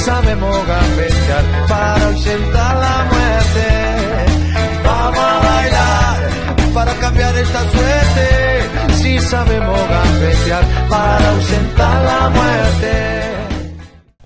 Sabemos gambetear para ausentar la muerte. Vamos a bailar para cambiar esta suerte. Si sabemos gambetear para ausentar la muerte.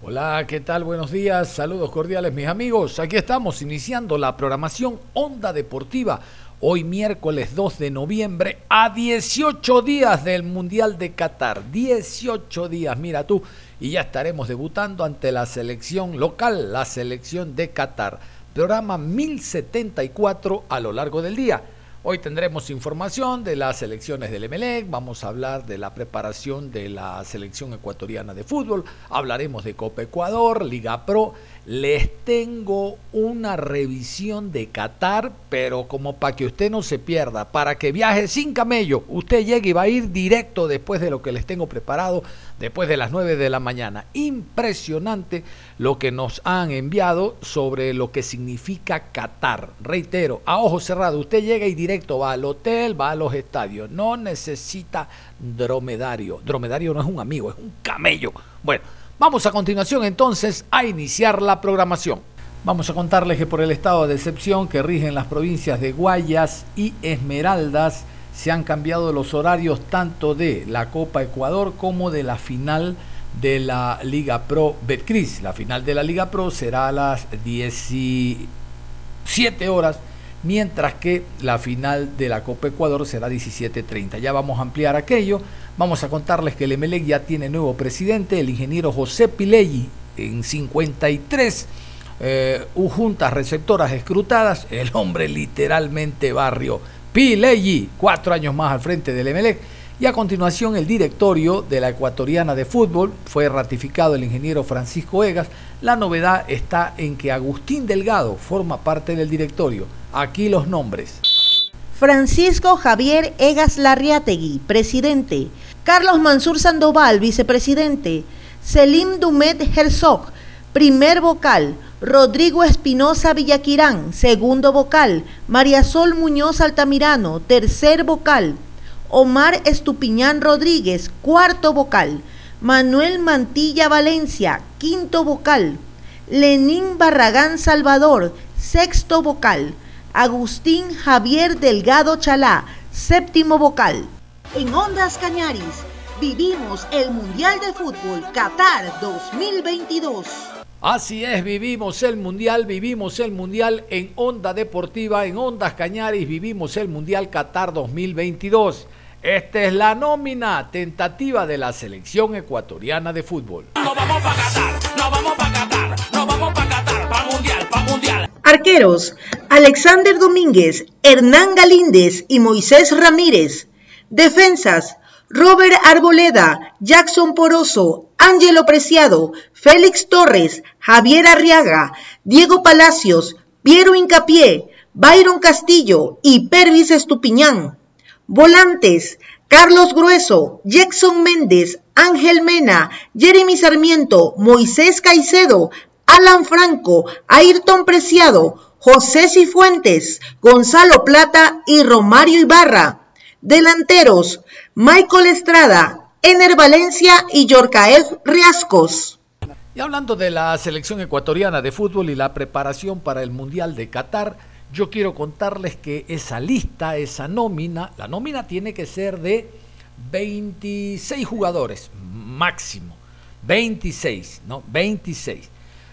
Hola, ¿qué tal? Buenos días, saludos cordiales mis amigos. Aquí estamos iniciando la programación Onda Deportiva. Hoy miércoles 2 de noviembre a 18 días del Mundial de Qatar. 18 días, mira tú y ya estaremos debutando ante la selección local, la selección de Qatar. Programa 1074 a lo largo del día. Hoy tendremos información de las elecciones del Emelec, vamos a hablar de la preparación de la selección ecuatoriana de fútbol, hablaremos de Copa Ecuador, Liga Pro, les tengo una revisión de Qatar, pero como para que usted no se pierda, para que viaje sin camello, usted llegue y va a ir directo después de lo que les tengo preparado, después de las 9 de la mañana. Impresionante lo que nos han enviado sobre lo que significa Qatar. Reitero, a ojo cerrado, usted llega y directo va al hotel, va a los estadios, no necesita dromedario. Dromedario no es un amigo, es un camello. Bueno. Vamos a continuación entonces a iniciar la programación. Vamos a contarles que por el estado de excepción que rigen las provincias de Guayas y Esmeraldas se han cambiado los horarios tanto de la Copa Ecuador como de la final de la Liga Pro Betcris. La final de la Liga Pro será a las 17 horas, mientras que la final de la Copa Ecuador será 17.30. Ya vamos a ampliar aquello. Vamos a contarles que el Emelec ya tiene nuevo presidente, el ingeniero José Pileggi, en 53 eh, juntas receptoras escrutadas, el hombre literalmente barrio. Pileggi, cuatro años más al frente del Emelec. Y a continuación el directorio de la ecuatoriana de fútbol fue ratificado el ingeniero Francisco Egas. La novedad está en que Agustín Delgado forma parte del directorio. Aquí los nombres. Francisco Javier Egas Larriategui, presidente. Carlos Mansur Sandoval, vicepresidente. Selim Dumet Herzog, primer vocal. Rodrigo Espinosa Villaquirán, segundo vocal. María Sol Muñoz Altamirano, tercer vocal. Omar Estupiñán Rodríguez, cuarto vocal. Manuel Mantilla Valencia, quinto vocal. Lenín Barragán Salvador, sexto vocal. Agustín Javier Delgado Chalá, séptimo vocal. En Ondas Cañaris, vivimos el Mundial de Fútbol Qatar 2022. Así es, vivimos el Mundial, vivimos el Mundial en Onda Deportiva, en Ondas Cañaris, vivimos el Mundial Qatar 2022. Esta es la nómina tentativa de la selección ecuatoriana de fútbol. No vamos para Qatar, no vamos para Qatar, no vamos para Qatar, para Mundial, para Mundial. Arqueros, Alexander Domínguez, Hernán Galíndez y Moisés Ramírez. Defensas, Robert Arboleda, Jackson Poroso, Ángelo Preciado, Félix Torres, Javier Arriaga, Diego Palacios, Piero Incapié, Byron Castillo y Pervis Estupiñán. Volantes, Carlos Grueso, Jackson Méndez, Ángel Mena, Jeremy Sarmiento, Moisés Caicedo, Alan Franco, Ayrton Preciado, José Cifuentes, Gonzalo Plata y Romario Ibarra. Delanteros, Michael Estrada, Ener Valencia y Yorcael Riascos. Y hablando de la selección ecuatoriana de fútbol y la preparación para el Mundial de Qatar, yo quiero contarles que esa lista, esa nómina, la nómina tiene que ser de 26 jugadores máximo. 26, ¿no? 26.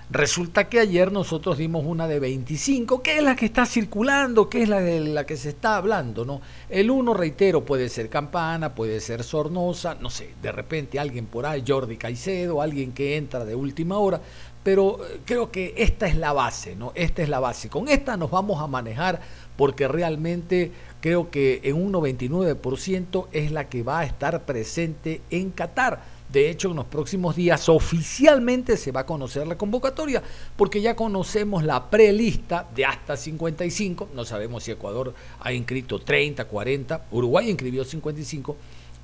Resulta que ayer nosotros dimos una de 25, que es la que está circulando, que es la de la que se está hablando, ¿no? El uno, reitero, puede ser Campana, puede ser Sornosa, no sé, de repente alguien por ahí, Jordi Caicedo, alguien que entra de última hora, pero eh, creo que esta es la base, ¿no? Esta es la base. Con esta nos vamos a manejar porque realmente creo que en un 99% es la que va a estar presente en Qatar. De hecho, en los próximos días oficialmente se va a conocer la convocatoria, porque ya conocemos la prelista de hasta 55. No sabemos si Ecuador ha inscrito 30, 40, Uruguay inscribió 55,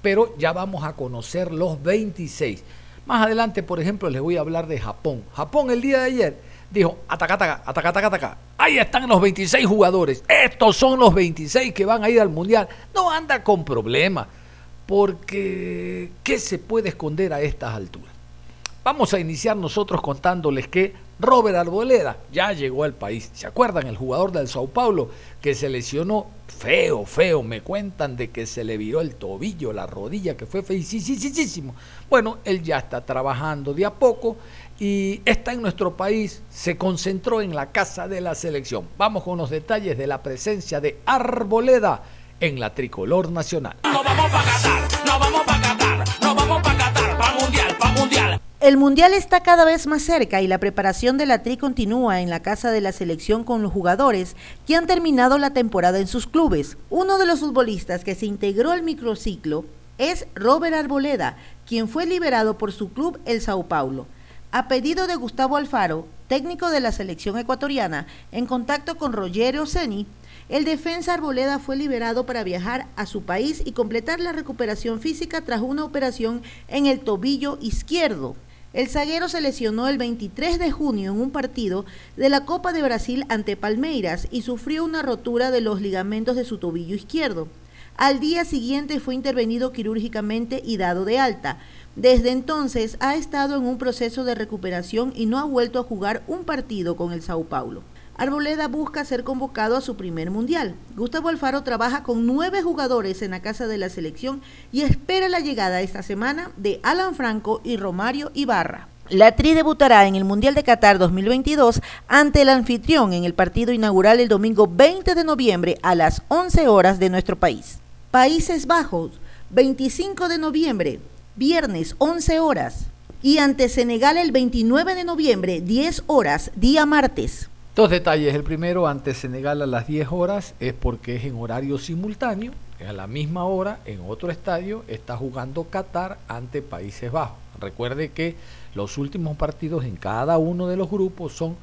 pero ya vamos a conocer los 26. Más adelante, por ejemplo, les voy a hablar de Japón. Japón el día de ayer dijo, ataca, ataca, ataca, ataca, ataca. Ahí están los 26 jugadores. Estos son los 26 que van a ir al Mundial. No anda con problemas porque ¿qué se puede esconder a estas alturas? Vamos a iniciar nosotros contándoles que Robert Arboleda ya llegó al país. ¿Se acuerdan? El jugador del Sao Paulo que se lesionó feo, feo. Me cuentan de que se le viró el tobillo, la rodilla, que fue feísimo. Bueno, él ya está trabajando de a poco y está en nuestro país. Se concentró en la casa de la selección. Vamos con los detalles de la presencia de Arboleda en la tricolor nacional. No vamos pa' Qatar, no vamos pa' El Mundial está cada vez más cerca y la preparación de la Tri continúa en la casa de la selección con los jugadores que han terminado la temporada en sus clubes. Uno de los futbolistas que se integró al microciclo es Robert Arboleda, quien fue liberado por su club el Sao Paulo. A pedido de Gustavo Alfaro, técnico de la selección ecuatoriana, en contacto con Rogerio Ceni, el defensa Arboleda fue liberado para viajar a su país y completar la recuperación física tras una operación en el tobillo izquierdo. El zaguero se lesionó el 23 de junio en un partido de la Copa de Brasil ante Palmeiras y sufrió una rotura de los ligamentos de su tobillo izquierdo. Al día siguiente fue intervenido quirúrgicamente y dado de alta. Desde entonces ha estado en un proceso de recuperación y no ha vuelto a jugar un partido con el Sao Paulo. Arboleda busca ser convocado a su primer mundial. Gustavo Alfaro trabaja con nueve jugadores en la casa de la selección y espera la llegada esta semana de Alan Franco y Romario Ibarra. La Tri debutará en el Mundial de Qatar 2022 ante el anfitrión en el partido inaugural el domingo 20 de noviembre a las 11 horas de nuestro país. Países Bajos, 25 de noviembre, viernes 11 horas. Y ante Senegal el 29 de noviembre, 10 horas, día martes. Dos detalles. El primero, ante Senegal a las 10 horas, es porque es en horario simultáneo. A la misma hora, en otro estadio, está jugando Qatar ante Países Bajos. Recuerde que los últimos partidos en cada uno de los grupos son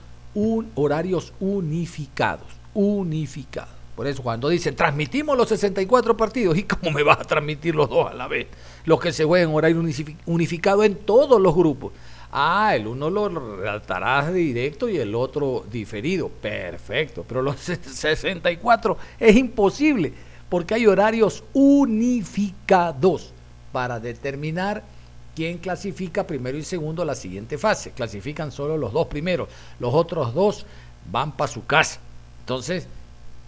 horarios unificados. Unificados. Por eso cuando dicen transmitimos los 64 partidos, ¿y cómo me vas a transmitir los dos a la vez? Los que se juegan en horario unificado en todos los grupos. Ah, el uno lo relatarás directo y el otro diferido. Perfecto. Pero los 64 es imposible porque hay horarios unificados para determinar quién clasifica primero y segundo a la siguiente fase. Clasifican solo los dos primeros. Los otros dos van para su casa. Entonces,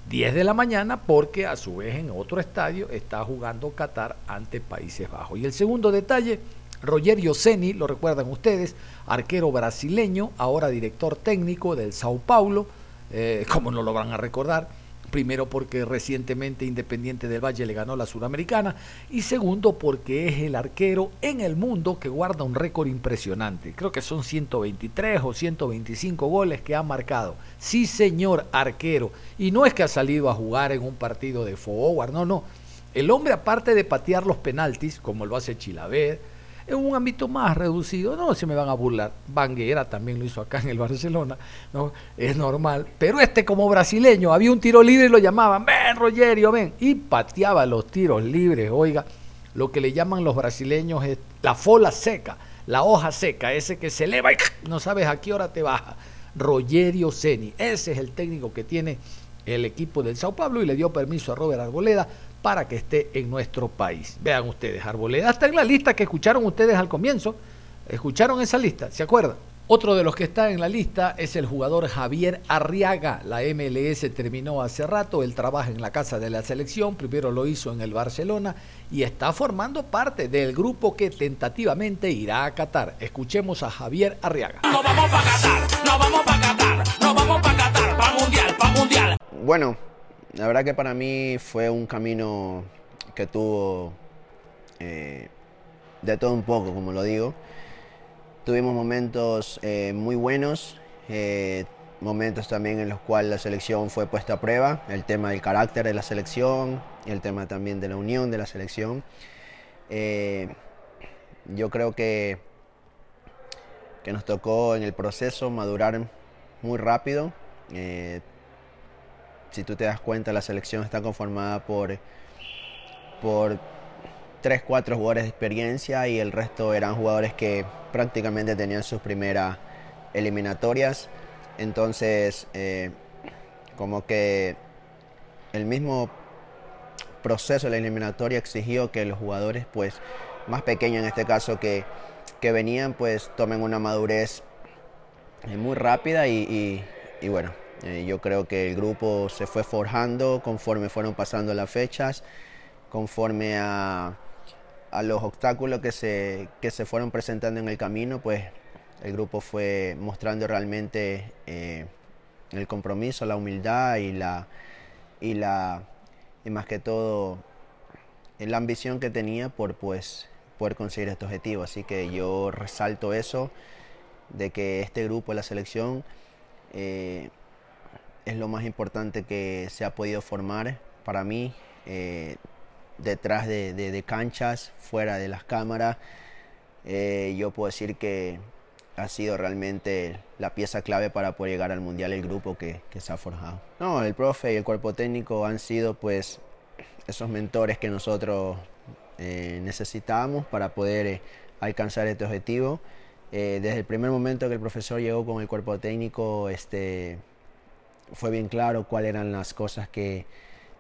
10 de la mañana porque a su vez en otro estadio está jugando Qatar ante Países Bajos. Y el segundo detalle Rogerio Ceni, lo recuerdan ustedes, arquero brasileño, ahora director técnico del Sao Paulo, eh, como no lo van a recordar, primero porque recientemente Independiente del Valle le ganó la Suramericana y segundo porque es el arquero en el mundo que guarda un récord impresionante. Creo que son 123 o 125 goles que ha marcado. Sí, señor arquero. Y no es que ha salido a jugar en un partido de forward, no, no. El hombre aparte de patear los penaltis, como lo hace Chilaver, en un ámbito más reducido, no se me van a burlar. Banguera también lo hizo acá en el Barcelona, ¿no? Es normal. Pero este como brasileño, había un tiro libre y lo llamaban, ven Rogerio, ven. Y pateaba los tiros libres, oiga. Lo que le llaman los brasileños es la fola seca, la hoja seca, ese que se eleva y no sabes a qué hora te baja. Rogerio Ceni, ese es el técnico que tiene el equipo del Sao Paulo y le dio permiso a Robert Arboleda para que esté en nuestro país. Vean ustedes, Arboleda está en la lista que escucharon ustedes al comienzo. ¿Escucharon esa lista? ¿Se acuerdan? Otro de los que está en la lista es el jugador Javier Arriaga. La MLS terminó hace rato, él trabaja en la casa de la selección, primero lo hizo en el Barcelona y está formando parte del grupo que tentativamente irá a Qatar. Escuchemos a Javier Arriaga. No vamos pa' Qatar, no vamos pa' Qatar, no vamos pa' Qatar, pa' mundial, pa' mundial. Bueno, la verdad que para mí fue un camino que tuvo eh, de todo un poco, como lo digo. tuvimos momentos eh, muy buenos, eh, momentos también en los cuales la selección fue puesta a prueba, el tema del carácter de la selección, el tema también de la unión de la selección. Eh, yo creo que, que nos tocó en el proceso madurar muy rápido. Si tú te das cuenta, la selección está conformada por, por 3, 4 jugadores de experiencia y el resto eran jugadores que prácticamente tenían sus primeras eliminatorias. Entonces, eh, como que el mismo proceso de la eliminatoria exigió que los jugadores, pues, más pequeños en este caso que, que venían, pues, tomen una madurez muy rápida y, y, bueno, eh, yo creo que el grupo se fue forjando conforme fueron pasando las fechas, conforme a, a los obstáculos que se, que se fueron presentando en el camino, pues el grupo fue mostrando realmente eh, el compromiso, la humildad y la y la y más que todo la ambición que tenía por pues poder conseguir este objetivo. Así que yo resalto eso de que este grupo la selección eh, es lo más importante que se ha podido formar para mí eh, detrás de, canchas, fuera de las cámaras. yo puedo decir que ha sido realmente la pieza clave para poder llegar al mundial el grupo que, se ha forjado. No, el profe y el cuerpo técnico han sido pues esos mentores que nosotros eh, necesitábamos para poder eh, alcanzar este objetivo. Eh, desde el primer momento que el profesor llegó con el cuerpo técnico, este, fue bien claro cuáles eran las cosas que,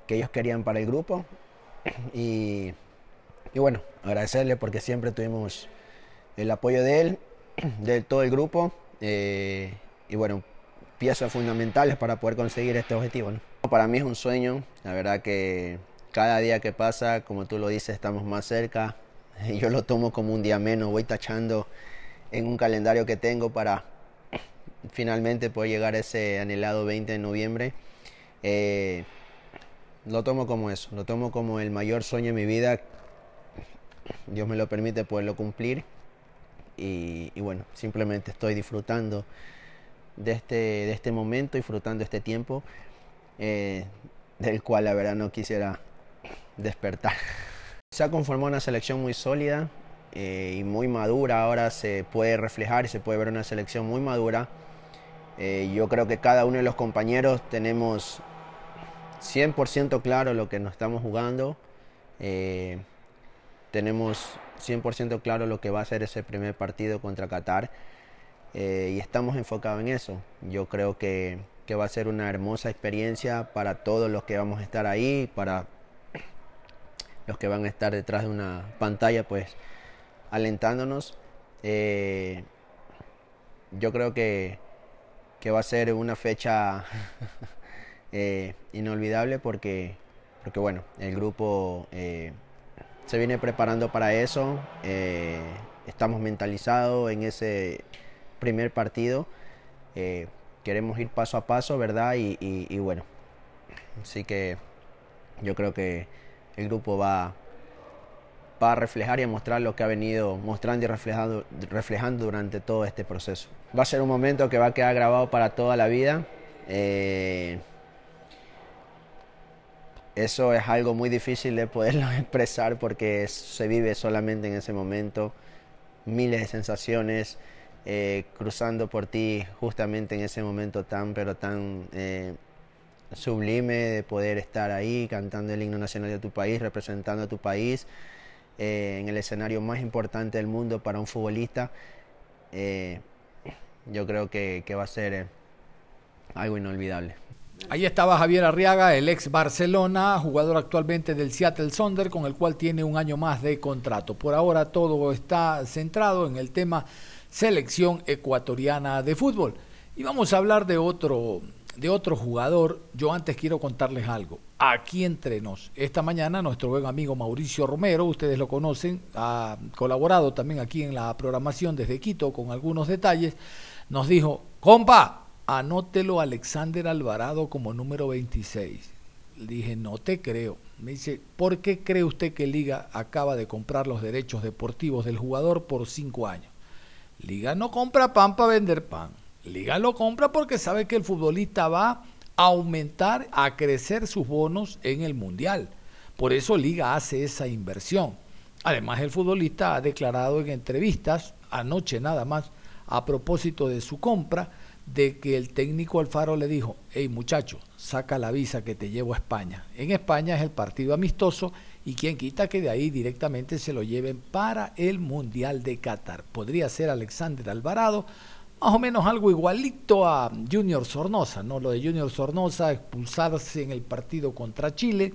que ellos querían para el grupo. Y, y bueno, agradecerle porque siempre tuvimos el apoyo de él de todo el grupo eh, y bueno, piezas fundamentales para poder conseguir este objetivo. Para mí es un sueño, la verdad que cada día que pasa, como tú lo dices, estamos más cerca. Yo lo tomo como un día menos, voy tachando en un calendario que tengo para finalmente poder llegar a ese anhelado 20 de noviembre. Eh, lo tomo como eso, lo tomo como el mayor sueño de mi vida. Dios me lo permite poderlo cumplir y, bueno, simplemente estoy disfrutando de este, de este momento, disfrutando este tiempo eh, del cual la verdad no quisiera despertar. Se ha conformado una selección muy sólida eh, y muy madura, ahora se puede reflejar y se puede ver una selección muy madura. Eh, yo creo que cada uno de los compañeros tenemos 100% claro lo que nos estamos jugando. tenemos 100% claro lo que va a ser ese primer partido contra Qatar eh, y estamos enfocados en eso. Yo creo que, que, va a ser una hermosa experiencia para todos los que vamos a estar ahí, para los que van a estar detrás de una pantalla, pues alentándonos. Eh, yo creo que, que, va a ser una fecha eh, inolvidable porque, porque, bueno, el grupo se viene preparando para eso. Eh, estamos mentalizados en ese primer partido. Eh, queremos ir paso a paso, ¿verdad? Y, bueno, así que yo creo que el grupo va, va a reflejar y a mostrar lo que ha venido mostrando y reflejando, reflejando durante todo este proceso. Va a ser un momento que va a quedar grabado para toda la vida. Eh, eso es algo muy difícil de poderlo expresar porque se vive solamente en ese momento, miles de sensaciones eh, cruzando por ti justamente en ese momento tan pero tan eh, sublime de poder estar ahí cantando el himno nacional de tu país, representando a tu país eh, en el escenario más importante del mundo para un futbolista. yo creo que va a ser algo inolvidable. Ahí estaba Javier Arriaga, el ex Barcelona, jugador actualmente del Seattle Sonder, con el cual tiene un año más de contrato. Por ahora todo está centrado en el tema selección ecuatoriana de fútbol. Y vamos a hablar de otro, de otro jugador. Yo antes quiero contarles algo. Aquí entre nos. Esta mañana nuestro buen amigo Mauricio Romero, ustedes lo conocen, ha colaborado también aquí en la programación desde Quito con algunos detalles, nos dijo, compa, anótelo Alexander Alvarado como número 26. Le dije, no te creo. Me dice, ¿por qué cree usted que Liga acaba de comprar los derechos deportivos del jugador por cinco años? Liga no compra pan para vender pan. Liga lo compra porque sabe que el futbolista va a aumentar, a crecer sus bonos en el Mundial. Por eso Liga hace esa inversión. Además, el futbolista ha declarado en entrevistas, anoche nada más, a propósito de su compra, de que el técnico Alfaro le dijo, hey muchacho, saca la visa que te llevo a España. En España es el partido amistoso y quien quita que de ahí directamente se lo lleven para el Mundial de Qatar. Podría ser Alexander Alvarado, más o menos algo igualito a Junior Sornosa, ¿no? Lo de Junior Sornosa, expulsarse en el partido contra Chile,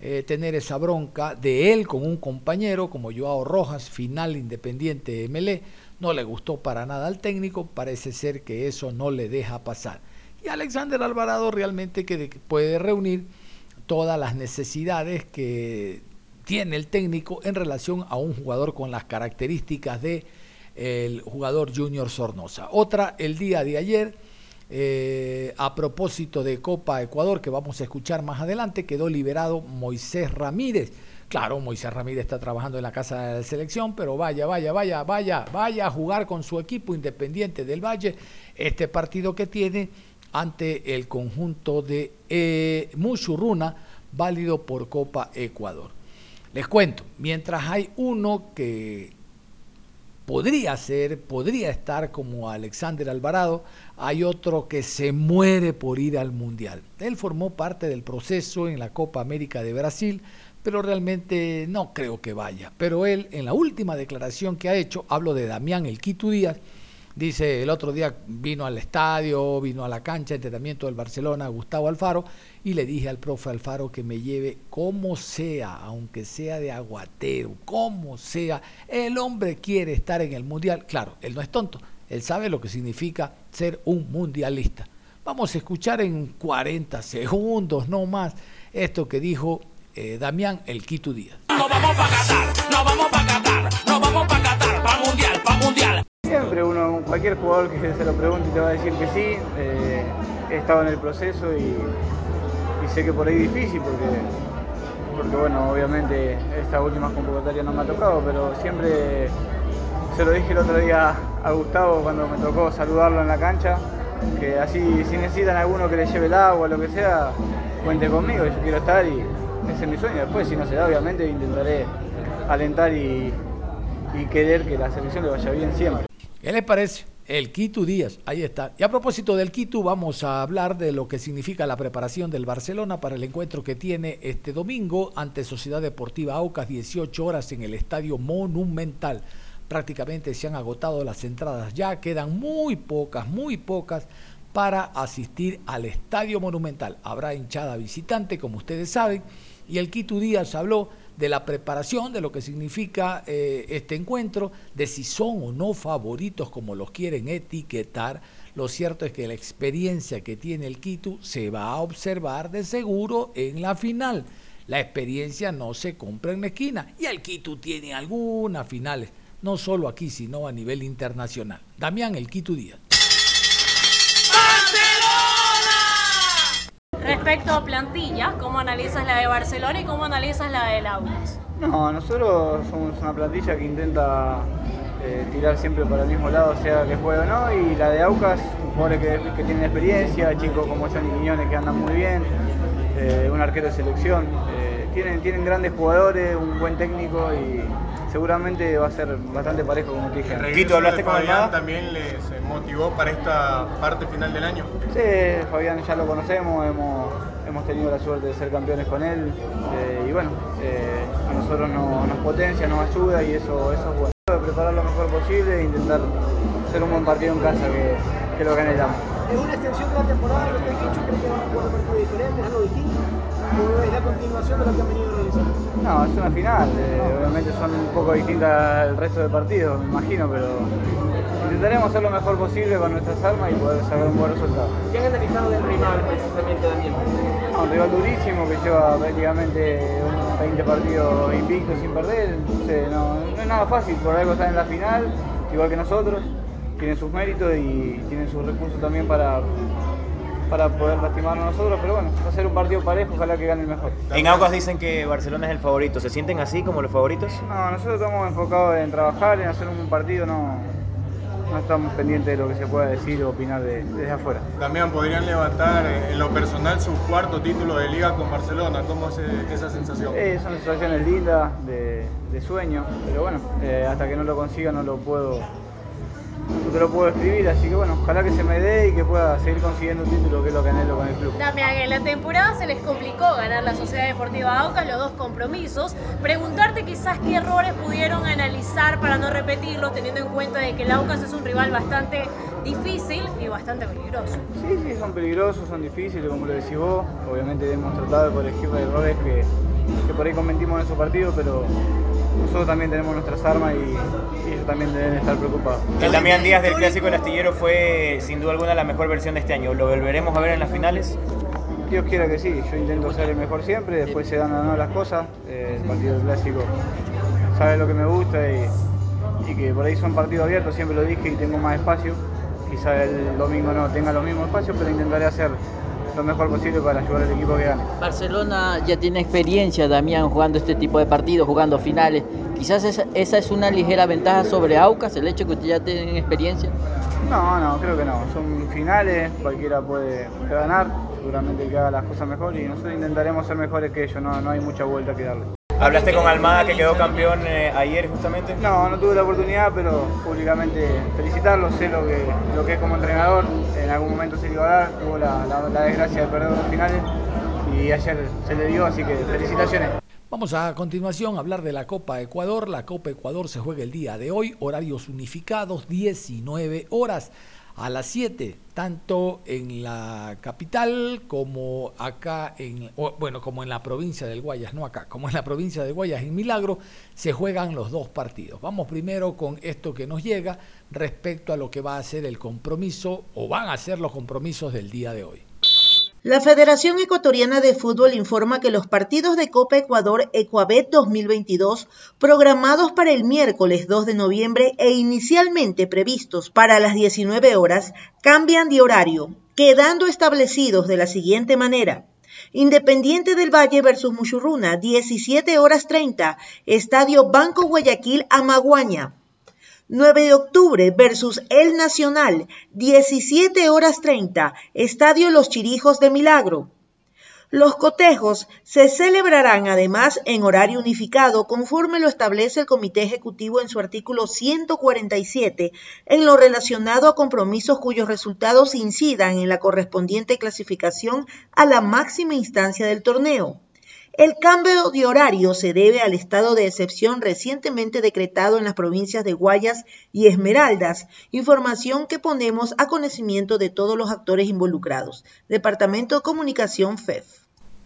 eh, tener esa bronca de él con un compañero como Joao Rojas, final independiente MLE no le gustó para nada al técnico, parece ser que eso no le deja pasar. Y Alexander Alvarado realmente que puede reunir todas las necesidades que tiene el técnico en relación a un jugador con las características de el jugador Junior Sornosa. Otra el día de ayer, eh, a propósito de Copa Ecuador, que vamos a escuchar más adelante, quedó liberado Moisés Ramírez Claro, Moisés Ramírez está trabajando en la casa de la selección, pero vaya, vaya, vaya, vaya, vaya a jugar con su equipo independiente del Valle este partido que tiene ante el conjunto de eh, válido por Copa Ecuador. Les cuento, mientras hay uno que podría ser, podría estar como Alexander Alvarado, hay otro que se muere por ir al Mundial. Él formó parte del proceso en la Copa América de Brasil, pero realmente no creo que vaya. Pero él, en la última declaración que ha hecho, hablo de Damián El Díaz, dice, el otro día vino al estadio, vino a la cancha entrenamiento del Barcelona, Gustavo Alfaro, y le dije al profe Alfaro que me lleve como sea, aunque sea de aguatero, como sea. El hombre quiere estar en el Mundial. Claro, él no es tonto, él sabe lo que significa ser un mundialista. Vamos a escuchar en 40 segundos, no más, esto que dijo eh, Damián El Quito Díaz. No vamos para Qatar, no vamos para Qatar, cualquier jugador que se lo pregunte te va a decir que sí. Eh, he estado en el proceso y, sé que por ahí es difícil porque, porque bueno, obviamente estas últimas convocatorias no me ha tocado, pero siempre se lo dije el otro día a Gustavo cuando me tocó saludarlo en la cancha, que así si necesitan alguno que le lleve el agua o lo que sea, cuente conmigo, yo quiero estar y ese es mi sueño. Después, si no se da, obviamente intentaré alentar y, querer que la selección le vaya bien siempre. ¿Qué les parece? El Quito Díaz, ahí está. Y a propósito del Quito, vamos a hablar de lo que significa la preparación del Barcelona para el encuentro que tiene este domingo ante Sociedad Deportiva Aucas, 18 horas en el Estadio Monumental. Prácticamente se han agotado las entradas ya, quedan muy pocas, muy pocas para asistir al Estadio Monumental. Habrá hinchada visitante, como ustedes saben y el Quito Díaz habló de la preparación, de lo que significa eh, este encuentro, de si son o no favoritos como los quieren etiquetar. Lo cierto es que la experiencia que tiene el Quito se va a observar de seguro en la final. La experiencia no se compra en la esquina y el Quito tiene algunas finales, no solo aquí, sino a nivel internacional. Damián El Quito Díaz. Respecto a plantilla, ¿cómo analizas la de Barcelona y cómo analizas la de Aucas? No, nosotros somos una plantilla que intenta eh, tirar siempre para el mismo lado, sea que juegue o no, y la de Aucas, jugadores que, que tienen experiencia, chicos como Johnny Quiñones que andan muy bien, eh, un arquero de selección. Eh, tienen, tienen grandes jugadores, un buen técnico y seguramente va a ser bastante parejo como te dije. Quito, ¿hablaste con Fabián también les motivó para esta parte final del año? Sí, Fabián ya lo conocemos, hemos, hemos tenido la suerte de ser campeones con él eh, y bueno, eh, a nosotros nos potencia, nos ayuda y eso, eso es bueno. Preparar lo mejor posible e intentar hacer un buen partido en casa que, que lo que anhelamos. ¿Es una extensión de la temporada lo que has hecho? ¿Crees que van a jugar un partido diferente? algo distinto? ¿O es la continuación de lo que han venido realizando? No, es una final. Eh, obviamente son un poco distintas el resto de partidos, me imagino, pero intentaremos hacer lo mejor posible con nuestras armas y poder sacar un buen resultado. ¿Qué han analizado del rival precisamente, Daniel? un rival durísimo que lleva prácticamente 20 partidos invictos sin perder. Entonces, no, no es nada fácil, por algo están en la final, igual que nosotros tienen sus méritos y tienen sus recursos también para, para poder lastimarnos nosotros, pero bueno, va a ser un partido parejo, ojalá que gane el mejor. En Aucas dicen que Barcelona es el favorito, ¿se sienten así como los favoritos? No, nosotros estamos enfocados en trabajar, en hacer un partido, no, no estamos pendientes de lo que se pueda decir o opinar de- desde afuera. También podrían levantar eh, en lo personal su cuarto título de liga con Barcelona. ¿Cómo es eh, esa sensación? Eh, son situaciones lindas, de, de sueño, pero bueno, eh, hasta que no lo consiga no lo puedo no te lo puedo escribir, así que bueno, ojalá que se me dé y que pueda seguir consiguiendo un título que es lo que anhelo con el club. Damián, en la temporada se les complicó ganar la Sociedad Deportiva Aucas los dos compromisos. Preguntarte quizás qué errores pudieron analizar para no repetirlos, teniendo en cuenta de que el Aucas es un rival bastante difícil y bastante peligroso. Sí, sí, son peligrosos, son difíciles, como lo decís vos. Obviamente hemos tratado de corregir errores que, que por ahí cometimos en esos partidos, pero nosotros también tenemos nuestras armas y, y ellos también deben estar preocupados. El Damián Díaz del Clásico del Astillero fue sin duda alguna la mejor versión de este año. ¿Lo volveremos a ver en las finales? Dios quiera que sí, yo intento ser el mejor siempre, después se dan o no las cosas. Eh, el partido del clásico sabe lo que me gusta y, y que por ahí son partidos abiertos, siempre lo dije y tengo más espacio. Quizá el domingo no tenga los mismos espacios, pero intentaré hacer lo mejor posible para ayudar al equipo que gane. Barcelona ya tiene experiencia, Damián, jugando este tipo de partidos, jugando finales. Quizás esa, esa es una ligera ventaja sobre Aucas, el hecho que ustedes ya tienen experiencia. No, no, creo que no. Son finales, cualquiera puede, puede ganar, seguramente el que haga las cosas mejor y nosotros intentaremos ser mejores que ellos, no, no hay mucha vuelta que darle. ¿Hablaste con Almada que quedó campeón eh, ayer justamente? No, no tuve la oportunidad, pero públicamente felicitarlo, sé lo que, lo que es como entrenador, en algún momento se le iba a dar, tuvo la, la- la desgracia de perder los finales y ayer se le dio, así que felicitaciones. Vamos a continuación a hablar de la Copa Ecuador. La Copa Ecuador se juega el día de hoy, horarios unificados, 19 horas a las 7, tanto en la capital como acá en, bueno, como en la provincia del Guayas, no acá, como en la provincia de Guayas, en Milagro, se juegan los dos partidos. Vamos primero con esto que nos llega respecto a lo que va a ser el compromiso o van a ser los compromisos del día de hoy. La Federación Ecuatoriana de Fútbol informa que los partidos de Copa Ecuador Ecuabet 2022, programados para el miércoles 2 de noviembre e inicialmente previstos para las 19 horas, cambian de horario, quedando establecidos de la siguiente manera. Independiente del Valle versus Muchurruna, 17 horas 30, Estadio Banco Guayaquil Amaguaña. 9 de octubre versus El Nacional, 17 horas 30, Estadio Los Chirijos de Milagro. Los cotejos se celebrarán además en horario unificado conforme lo establece el Comité Ejecutivo en su artículo 147 en lo relacionado a compromisos cuyos resultados incidan en la correspondiente clasificación a la máxima instancia del torneo. El cambio de horario se debe al estado de excepción recientemente decretado en las provincias de Guayas y Esmeraldas, información que ponemos a conocimiento de todos los actores involucrados. Departamento de Comunicación FEF.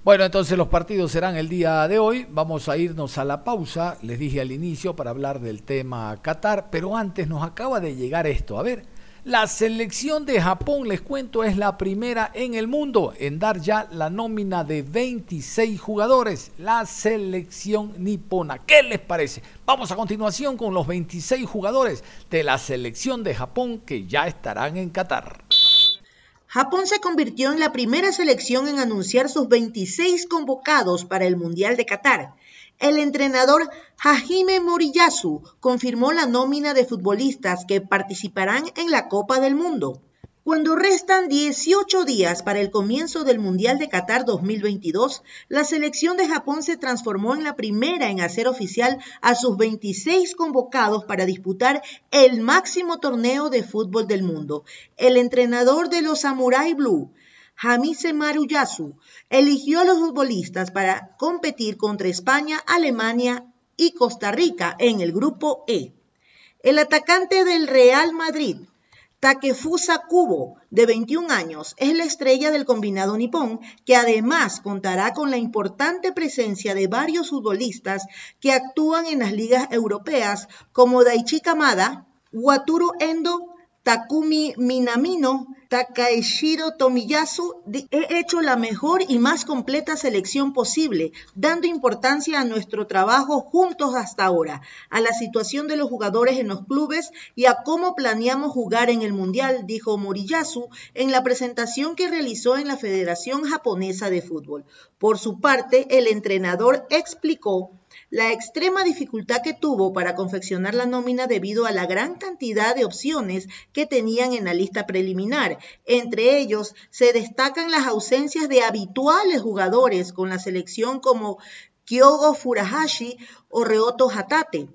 Bueno, entonces los partidos serán el día de hoy. Vamos a irnos a la pausa, les dije al inicio, para hablar del tema Qatar, pero antes nos acaba de llegar esto. A ver, la selección de Japón, les cuento, es la primera en el mundo en dar ya la nómina de 26 jugadores. La selección nipona. ¿Qué les parece? Vamos a continuación con los 26 jugadores de la selección de Japón que ya estarán en Qatar. Japón se convirtió en la primera selección en anunciar sus 26 convocados para el Mundial de Qatar. El entrenador Hajime Moriyasu confirmó la nómina de futbolistas que participarán en la Copa del Mundo. Cuando restan 18 días para el comienzo del Mundial de Qatar 2022, la selección de Japón se transformó en la primera en hacer oficial a sus 26 convocados para disputar el máximo torneo de fútbol del mundo. El entrenador de los Samurai Blue, Hamise Maruyasu, eligió a los futbolistas para competir contra España, Alemania y Costa Rica en el grupo E. El atacante del Real Madrid, Takefusa Kubo, de 21 años, es la estrella del combinado nipón, que además contará con la importante presencia de varios futbolistas que actúan en las ligas europeas como Daichi Kamada, Wataru Endo, Takumi Minamino, Takaeshiro Tomiyasu, he hecho la mejor y más completa selección posible, dando importancia a nuestro trabajo juntos hasta ahora, a la situación de los jugadores en los clubes y a cómo planeamos jugar en el Mundial, dijo Moriyasu en la presentación que realizó en la Federación Japonesa de Fútbol. Por su parte, el entrenador explicó la extrema dificultad que tuvo para confeccionar la nómina debido a la gran cantidad de opciones que tenían en la lista preliminar. Entre ellos se destacan las ausencias de habituales jugadores con la selección como Kyogo Furahashi o Ryoto Hatate,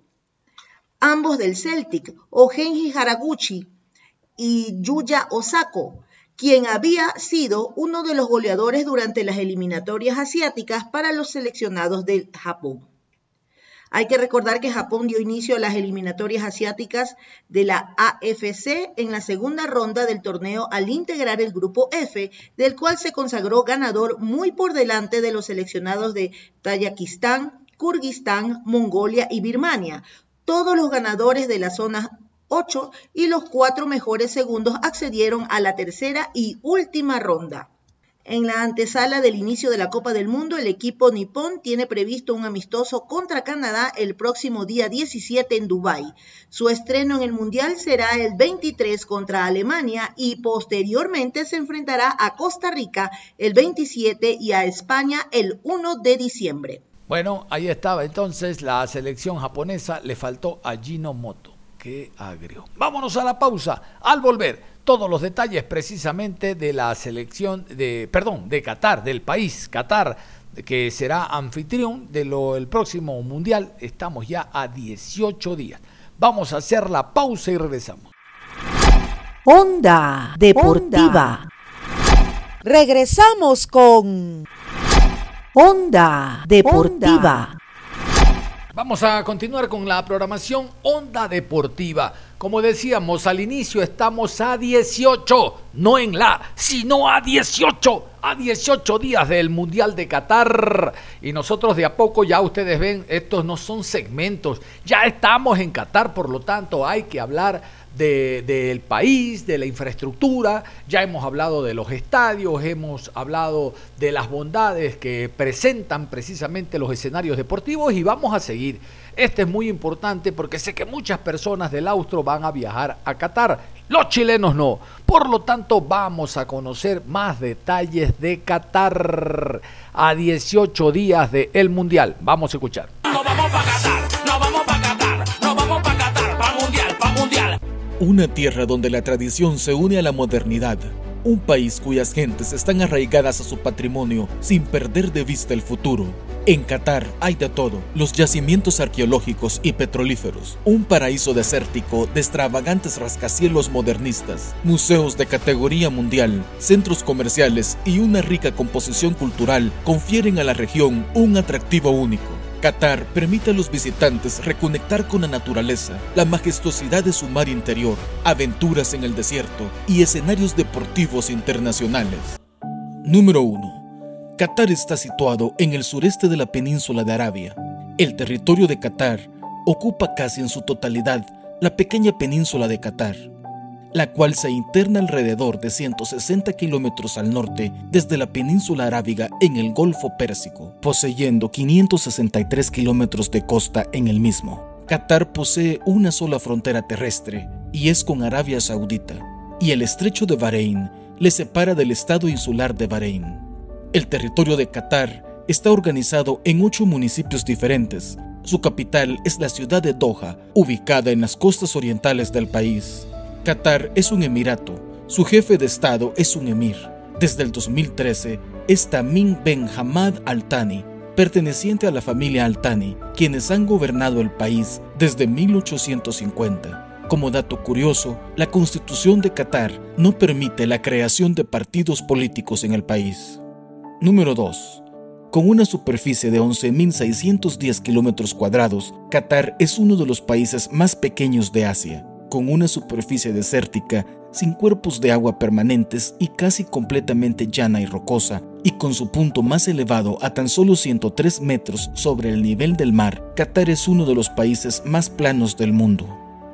ambos del Celtic, o Genji Haraguchi y Yuya Osako, quien había sido uno de los goleadores durante las eliminatorias asiáticas para los seleccionados del Japón. Hay que recordar que Japón dio inicio a las eliminatorias asiáticas de la AFC en la segunda ronda del torneo al integrar el grupo F, del cual se consagró ganador muy por delante de los seleccionados de Tayikistán, Kurguistán, Mongolia y Birmania. Todos los ganadores de la zona 8 y los cuatro mejores segundos accedieron a la tercera y última ronda. En la antesala del inicio de la Copa del Mundo, el equipo nipón tiene previsto un amistoso contra Canadá el próximo día 17 en Dubái. Su estreno en el Mundial será el 23 contra Alemania y posteriormente se enfrentará a Costa Rica el 27 y a España el 1 de diciembre. Bueno, ahí estaba entonces la selección japonesa, le faltó a Gino Moto. Qué agrio. Vámonos a la pausa. Al volver, todos los detalles precisamente de la selección de, perdón, de Qatar, del país Qatar, que será anfitrión del próximo mundial. Estamos ya a 18 días. Vamos a hacer la pausa y regresamos. Onda Deportiva. Regresamos con Onda Deportiva. Vamos a continuar con la programación Onda Deportiva. Como decíamos al inicio, estamos a 18, no en la, sino a 18, a 18 días del Mundial de Qatar. Y nosotros de a poco, ya ustedes ven, estos no son segmentos, ya estamos en Qatar, por lo tanto hay que hablar del país, de la infraestructura, ya hemos hablado de los estadios, hemos hablado de las bondades que presentan precisamente los escenarios deportivos y vamos a seguir. Este es muy importante porque sé que muchas personas del Austro van a viajar a Qatar, los chilenos no. Por lo tanto, vamos a conocer más detalles de Qatar a 18 días del Mundial. Vamos a escuchar. Vamos Qatar, Una tierra donde la tradición se une a la modernidad. Un país cuyas gentes están arraigadas a su patrimonio sin perder de vista el futuro. En Qatar hay de todo, los yacimientos arqueológicos y petrolíferos, un paraíso desértico de extravagantes rascacielos modernistas, museos de categoría mundial, centros comerciales y una rica composición cultural confieren a la región un atractivo único. Qatar permite a los visitantes reconectar con la naturaleza, la majestuosidad de su mar interior, aventuras en el desierto y escenarios deportivos internacionales. Número 1. Qatar está situado en el sureste de la península de Arabia. El territorio de Qatar ocupa casi en su totalidad la pequeña península de Qatar, la cual se interna alrededor de 160 kilómetros al norte desde la península arábiga en el Golfo Pérsico, poseyendo 563 kilómetros de costa en el mismo. Qatar posee una sola frontera terrestre y es con Arabia Saudita, y el estrecho de Bahrein le separa del estado insular de Bahrein. El territorio de Qatar está organizado en ocho municipios diferentes. Su capital es la ciudad de Doha, ubicada en las costas orientales del país. Qatar es un emirato, su jefe de Estado es un emir. Desde el 2013 es Tamim Ben Hamad Al Thani, perteneciente a la familia Al Thani, quienes han gobernado el país desde 1850. Como dato curioso, la constitución de Qatar no permite la creación de partidos políticos en el país. Número 2. Con una superficie de 11.610 kilómetros cuadrados, Qatar es uno de los países más pequeños de Asia con una superficie desértica, sin cuerpos de agua permanentes y casi completamente llana y rocosa, y con su punto más elevado a tan solo 103 metros sobre el nivel del mar, Qatar es uno de los países más planos del mundo.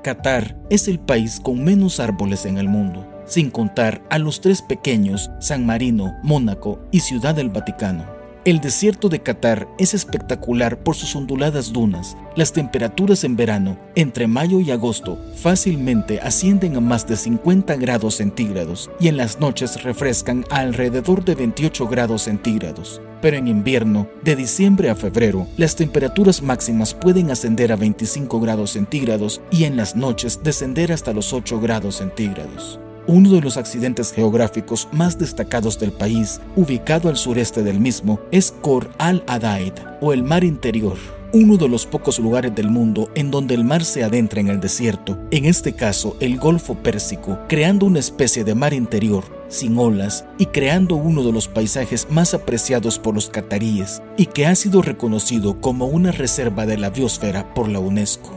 Qatar es el país con menos árboles en el mundo. sin contar a los tres pequeños, San Marino, Mónaco y Ciudad del Vaticano. El desierto de Qatar es espectacular por sus onduladas dunas. Las temperaturas en verano, entre mayo y agosto, fácilmente ascienden a más de 50 grados centígrados y en las noches refrescan a alrededor de 28 grados centígrados. Pero en invierno, de diciembre a febrero, las temperaturas máximas pueden ascender a 25 grados centígrados y en las noches descender hasta los 8 grados centígrados uno de los accidentes geográficos más destacados del país, ubicado al sureste del mismo, es Kor al-Adaid, o el mar interior, uno de los pocos lugares del mundo en donde el mar se adentra en el desierto, en este caso el Golfo Pérsico, creando una especie de mar interior, sin olas, y creando uno de los paisajes más apreciados por los cataríes, y que ha sido reconocido como una reserva de la biosfera por la UNESCO.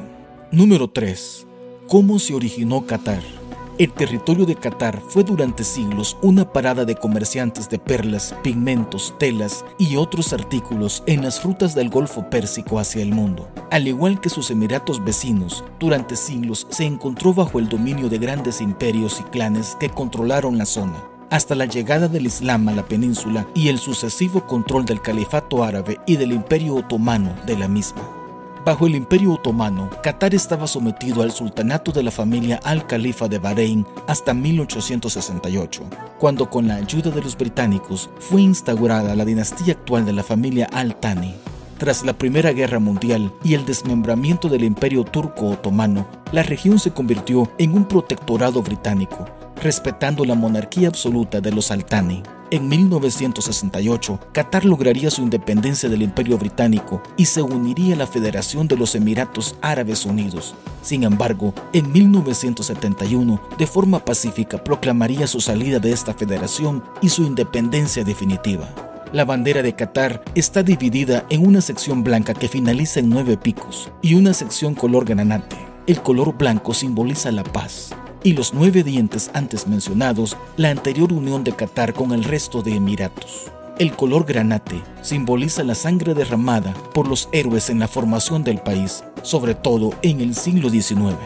Número 3. ¿Cómo se originó Qatar? El territorio de Qatar fue durante siglos una parada de comerciantes de perlas, pigmentos, telas y otros artículos en las rutas del Golfo Pérsico hacia el mundo. Al igual que sus emiratos vecinos, durante siglos se encontró bajo el dominio de grandes imperios y clanes que controlaron la zona hasta la llegada del Islam a la península y el sucesivo control del califato árabe y del imperio otomano de la misma. Bajo el Imperio Otomano, Qatar estaba sometido al sultanato de la familia Al-Khalifa de Bahrein hasta 1868, cuando con la ayuda de los británicos fue instaurada la dinastía actual de la familia Al-Thani. Tras la Primera Guerra Mundial y el desmembramiento del Imperio Turco-Otomano, la región se convirtió en un protectorado británico, respetando la monarquía absoluta de los Al-Thani. En 1968, Qatar lograría su independencia del Imperio Británico y se uniría a la Federación de los Emiratos Árabes Unidos. Sin embargo, en 1971, de forma pacífica, proclamaría su salida de esta federación y su independencia definitiva. La bandera de Qatar está dividida en una sección blanca que finaliza en nueve picos y una sección color granate. El color blanco simboliza la paz, y los nueve dientes antes mencionados, la anterior unión de Qatar con el resto de Emiratos. El color granate simboliza la sangre derramada por los héroes en la formación del país, sobre todo en el siglo XIX.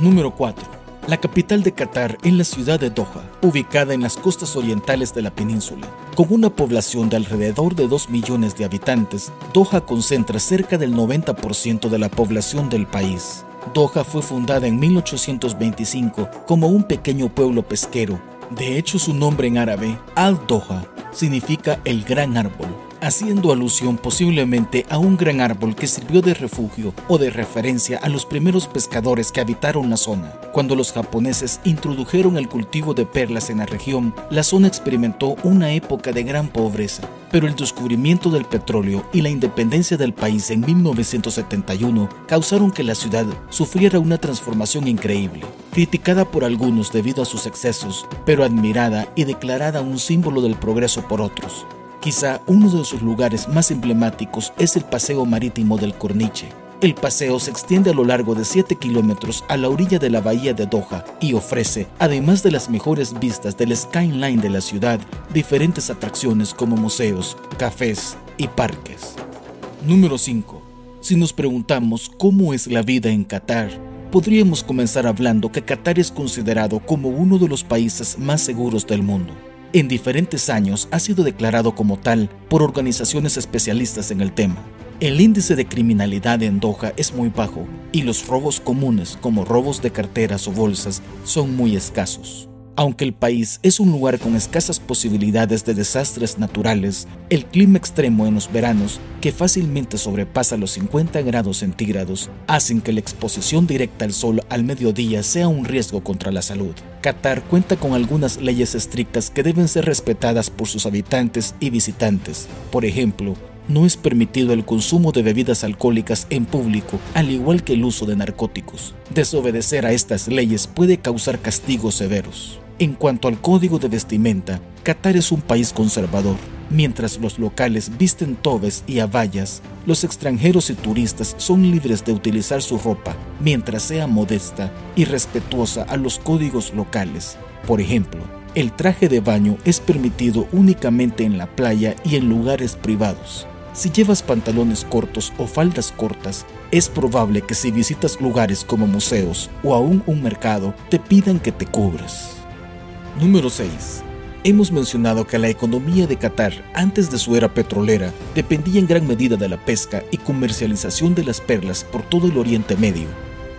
Número 4. La capital de Qatar es la ciudad de Doha, ubicada en las costas orientales de la península. Con una población de alrededor de 2 millones de habitantes, Doha concentra cerca del 90% de la población del país. Doha fue fundada en 1825 como un pequeño pueblo pesquero. De hecho, su nombre en árabe, Al-Doha, significa el gran árbol haciendo alusión posiblemente a un gran árbol que sirvió de refugio o de referencia a los primeros pescadores que habitaron la zona. Cuando los japoneses introdujeron el cultivo de perlas en la región, la zona experimentó una época de gran pobreza, pero el descubrimiento del petróleo y la independencia del país en 1971 causaron que la ciudad sufriera una transformación increíble, criticada por algunos debido a sus excesos, pero admirada y declarada un símbolo del progreso por otros. Quizá uno de sus lugares más emblemáticos es el Paseo Marítimo del Corniche. El paseo se extiende a lo largo de 7 kilómetros a la orilla de la bahía de Doha y ofrece, además de las mejores vistas del skyline de la ciudad, diferentes atracciones como museos, cafés y parques. Número 5. Si nos preguntamos cómo es la vida en Qatar, podríamos comenzar hablando que Qatar es considerado como uno de los países más seguros del mundo en diferentes años ha sido declarado como tal por organizaciones especialistas en el tema. El índice de criminalidad en Doha es muy bajo y los robos comunes como robos de carteras o bolsas son muy escasos. Aunque el país es un lugar con escasas posibilidades de desastres naturales, el clima extremo en los veranos, que fácilmente sobrepasa los 50 grados centígrados, hacen que la exposición directa al sol al mediodía sea un riesgo contra la salud. Qatar cuenta con algunas leyes estrictas que deben ser respetadas por sus habitantes y visitantes. Por ejemplo, no es permitido el consumo de bebidas alcohólicas en público, al igual que el uso de narcóticos. Desobedecer a estas leyes puede causar castigos severos. En cuanto al código de vestimenta, Qatar es un país conservador. Mientras los locales visten tobes y abayas, los extranjeros y turistas son libres de utilizar su ropa mientras sea modesta y respetuosa a los códigos locales. Por ejemplo, el traje de baño es permitido únicamente en la playa y en lugares privados. Si llevas pantalones cortos o faldas cortas, es probable que si visitas lugares como museos o aún un mercado, te pidan que te cubras. Número 6. Hemos mencionado que la economía de Qatar antes de su era petrolera dependía en gran medida de la pesca y comercialización de las perlas por todo el Oriente Medio.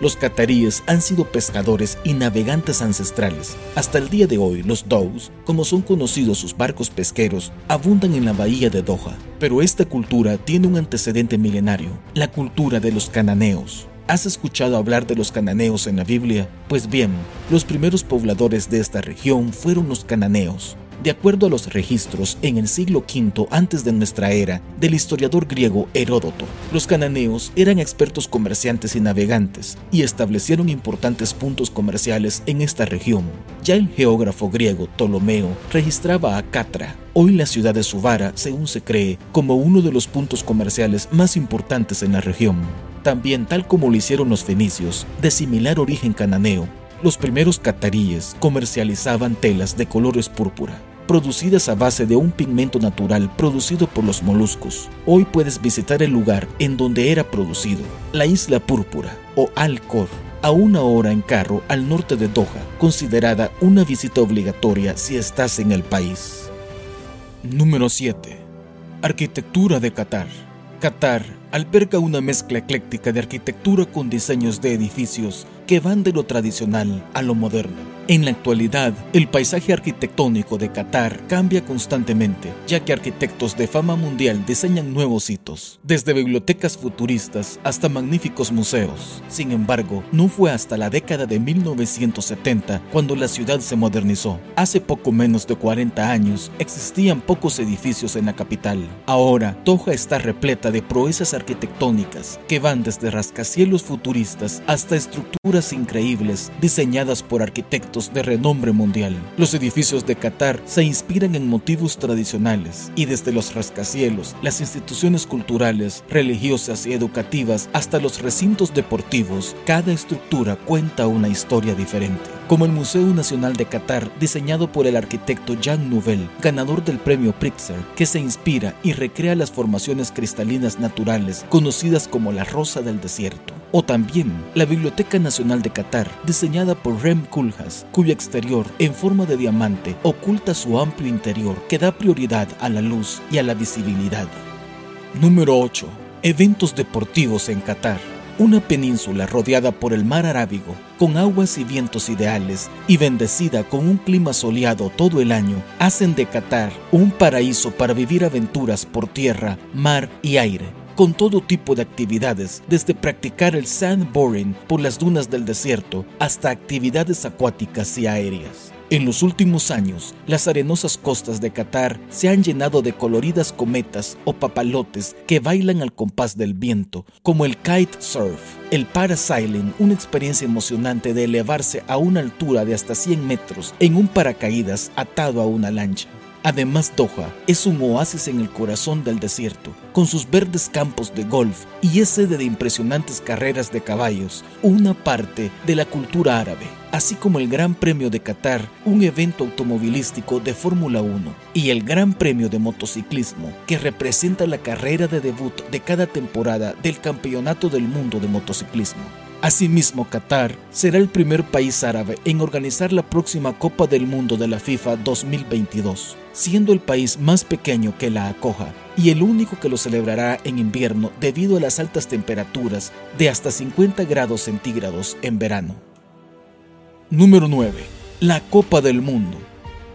Los cataríes han sido pescadores y navegantes ancestrales. Hasta el día de hoy, los Dows, como son conocidos sus barcos pesqueros, abundan en la bahía de Doha. Pero esta cultura tiene un antecedente milenario, la cultura de los cananeos. ¿Has escuchado hablar de los cananeos en la Biblia? Pues bien, los primeros pobladores de esta región fueron los cananeos. De acuerdo a los registros, en el siglo V antes de nuestra era, del historiador griego Heródoto, los cananeos eran expertos comerciantes y navegantes y establecieron importantes puntos comerciales en esta región. Ya el geógrafo griego Ptolomeo registraba a Catra, hoy la ciudad de Subara, según se cree, como uno de los puntos comerciales más importantes en la región. También, tal como lo hicieron los fenicios, de similar origen cananeo, los primeros cataríes comercializaban telas de colores púrpura, producidas a base de un pigmento natural producido por los moluscos. Hoy puedes visitar el lugar en donde era producido, la isla púrpura o Al-Khor, a una hora en carro al norte de Doha, considerada una visita obligatoria si estás en el país. Número 7. Arquitectura de Qatar. Qatar alberga una mezcla ecléctica de arquitectura con diseños de edificios que van de lo tradicional a lo moderno. En la actualidad, el paisaje arquitectónico de Qatar cambia constantemente, ya que arquitectos de fama mundial diseñan nuevos hitos, desde bibliotecas futuristas hasta magníficos museos. Sin embargo, no fue hasta la década de 1970 cuando la ciudad se modernizó. Hace poco menos de 40 años existían pocos edificios en la capital. Ahora, Toja está repleta de proezas arquitectónicas que van desde rascacielos futuristas hasta estructuras increíbles diseñadas por arquitectos de renombre mundial. Los edificios de Qatar se inspiran en motivos tradicionales y desde los rascacielos, las instituciones culturales, religiosas y educativas hasta los recintos deportivos, cada estructura cuenta una historia diferente. Como el Museo Nacional de Qatar, diseñado por el arquitecto Jean Nouvel, ganador del premio Pritzker, que se inspira y recrea las formaciones cristalinas naturales conocidas como la Rosa del Desierto. O también la Biblioteca Nacional de Qatar, diseñada por Rem Koolhaas, cuyo exterior, en forma de diamante, oculta su amplio interior que da prioridad a la luz y a la visibilidad. Número 8. Eventos deportivos en Qatar. Una península rodeada por el mar Arábigo, con aguas y vientos ideales y bendecida con un clima soleado todo el año, hacen de Qatar un paraíso para vivir aventuras por tierra, mar y aire con todo tipo de actividades, desde practicar el sandboarding por las dunas del desierto hasta actividades acuáticas y aéreas. En los últimos años, las arenosas costas de Qatar se han llenado de coloridas cometas o papalotes que bailan al compás del viento, como el kite surf, el parasailing, una experiencia emocionante de elevarse a una altura de hasta 100 metros en un paracaídas atado a una lancha. Además, Doha es un oasis en el corazón del desierto, con sus verdes campos de golf y es sede de impresionantes carreras de caballos, una parte de la cultura árabe, así como el Gran Premio de Qatar, un evento automovilístico de Fórmula 1, y el Gran Premio de Motociclismo, que representa la carrera de debut de cada temporada del Campeonato del Mundo de Motociclismo. Asimismo, Qatar será el primer país árabe en organizar la próxima Copa del Mundo de la FIFA 2022, siendo el país más pequeño que la acoja y el único que lo celebrará en invierno debido a las altas temperaturas de hasta 50 grados centígrados en verano. Número 9. La Copa del Mundo.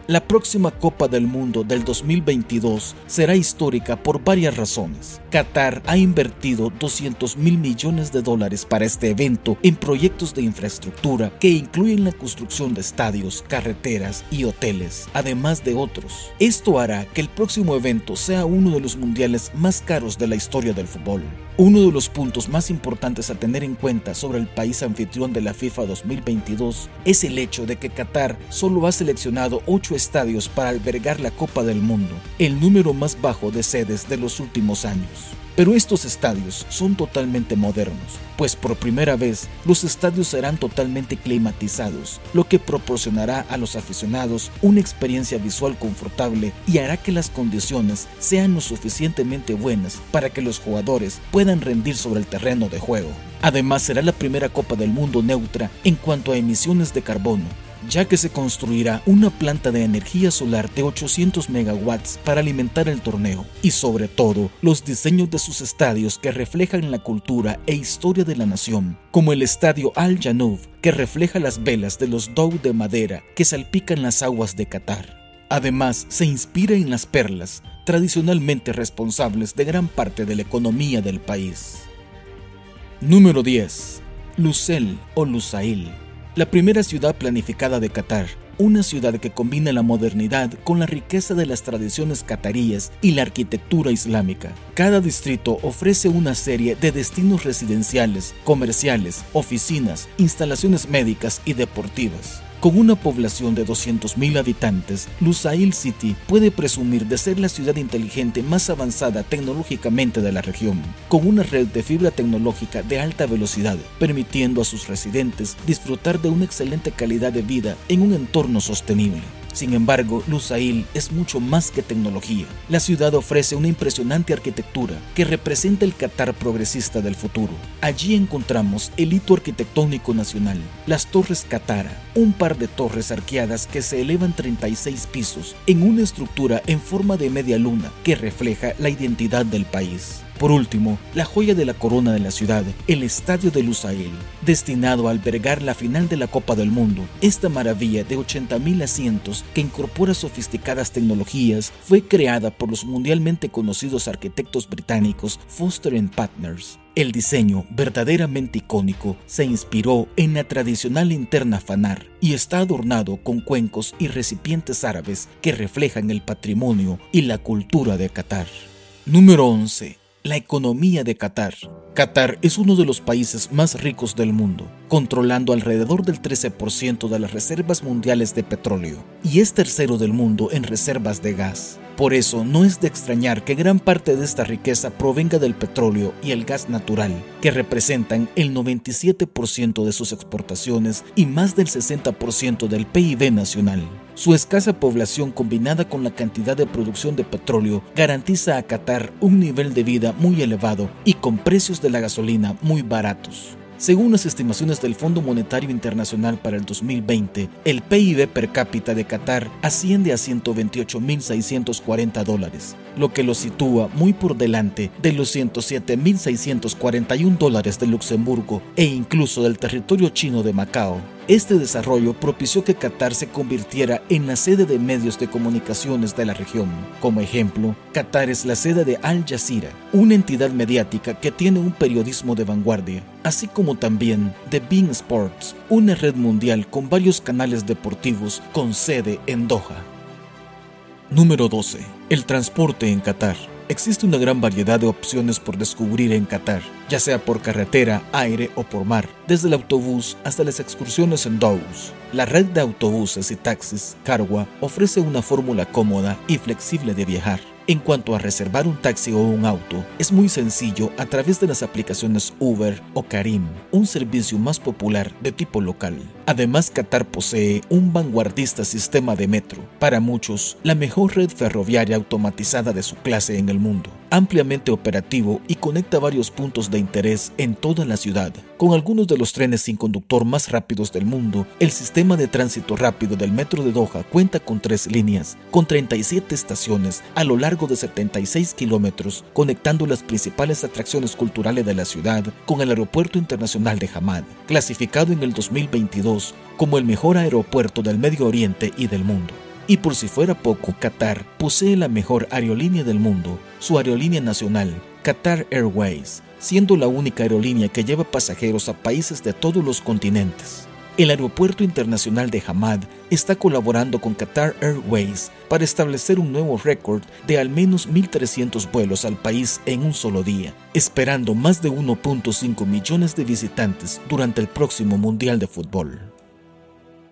La próxima Copa del Mundo del 2022 será histórica por varias razones. Qatar ha invertido 200 mil millones de dólares para este evento en proyectos de infraestructura que incluyen la construcción de estadios, carreteras y hoteles, además de otros. Esto hará que el próximo evento sea uno de los mundiales más caros de la historia del fútbol. Uno de los puntos más importantes a tener en cuenta sobre el país anfitrión de la FIFA 2022 es el hecho de que Qatar solo ha seleccionado 8 estadios para albergar la Copa del Mundo, el número más bajo de sedes de los últimos años. Pero estos estadios son totalmente modernos, pues por primera vez los estadios serán totalmente climatizados, lo que proporcionará a los aficionados una experiencia visual confortable y hará que las condiciones sean lo suficientemente buenas para que los jugadores puedan rendir sobre el terreno de juego. Además será la primera Copa del Mundo neutra en cuanto a emisiones de carbono, ya que se construirá una planta de energía solar de 800 megawatts para alimentar el torneo y sobre todo los diseños de sus estadios que reflejan la cultura e historia de la nación, como el estadio Al Janoub que refleja las velas de los Dou de madera que salpican las aguas de Qatar. Además, se inspira en las perlas, tradicionalmente responsables de gran parte de la economía del país. Número 10. Lusail o Lusail, la primera ciudad planificada de Qatar, una ciudad que combina la modernidad con la riqueza de las tradiciones cataríes y la arquitectura islámica. Cada distrito ofrece una serie de destinos residenciales, comerciales, oficinas, instalaciones médicas y deportivas. Con una población de 200.000 habitantes, Lusail City puede presumir de ser la ciudad inteligente más avanzada tecnológicamente de la región, con una red de fibra tecnológica de alta velocidad, permitiendo a sus residentes disfrutar de una excelente calidad de vida en un entorno sostenible. Sin embargo, Lusail es mucho más que tecnología. La ciudad ofrece una impresionante arquitectura que representa el Qatar progresista del futuro. Allí encontramos el hito arquitectónico nacional, las Torres Qatara, un par de torres arqueadas que se elevan 36 pisos en una estructura en forma de media luna que refleja la identidad del país. Por último, la joya de la corona de la ciudad, el Estadio de Lusail, destinado a albergar la final de la Copa del Mundo. Esta maravilla de 80.000 asientos que incorpora sofisticadas tecnologías fue creada por los mundialmente conocidos arquitectos británicos Foster Partners. El diseño, verdaderamente icónico, se inspiró en la tradicional linterna fanar y está adornado con cuencos y recipientes árabes que reflejan el patrimonio y la cultura de Qatar. Número 11 la economía de Qatar. Qatar es uno de los países más ricos del mundo, controlando alrededor del 13% de las reservas mundiales de petróleo, y es tercero del mundo en reservas de gas. Por eso no es de extrañar que gran parte de esta riqueza provenga del petróleo y el gas natural, que representan el 97% de sus exportaciones y más del 60% del PIB nacional. Su escasa población combinada con la cantidad de producción de petróleo garantiza a Qatar un nivel de vida muy elevado y con precios de la gasolina muy baratos. Según las estimaciones del Fondo Monetario Internacional para el 2020, el PIB per cápita de Qatar asciende a 128.640 dólares, lo que lo sitúa muy por delante de los 107.641 dólares de Luxemburgo e incluso del territorio chino de Macao. Este desarrollo propició que Qatar se convirtiera en la sede de medios de comunicaciones de la región. Como ejemplo, Qatar es la sede de Al Jazeera, una entidad mediática que tiene un periodismo de vanguardia, así como también de Bean Sports, una red mundial con varios canales deportivos con sede en Doha. Número 12. El transporte en Qatar. Existe una gran variedad de opciones por descubrir en Qatar, ya sea por carretera, aire o por mar, desde el autobús hasta las excursiones en Dous. La red de autobuses y taxis, Carwa, ofrece una fórmula cómoda y flexible de viajar en cuanto a reservar un taxi o un auto, es muy sencillo a través de las aplicaciones Uber o Karim, un servicio más popular de tipo local. Además, Qatar posee un vanguardista sistema de metro, para muchos la mejor red ferroviaria automatizada de su clase en el mundo, ampliamente operativo y conecta varios puntos de interés en toda la ciudad. Con algunos de los trenes sin conductor más rápidos del mundo, el sistema de tránsito rápido del metro de Doha cuenta con tres líneas, con 37 estaciones a lo largo de 76 kilómetros, conectando las principales atracciones culturales de la ciudad con el Aeropuerto Internacional de Hamad, clasificado en el 2022 como el mejor aeropuerto del Medio Oriente y del mundo. Y por si fuera poco, Qatar posee la mejor aerolínea del mundo, su aerolínea nacional, Qatar Airways, siendo la única aerolínea que lleva pasajeros a países de todos los continentes. El Aeropuerto Internacional de Hamad está colaborando con Qatar Airways para establecer un nuevo récord de al menos 1.300 vuelos al país en un solo día, esperando más de 1.5 millones de visitantes durante el próximo Mundial de Fútbol.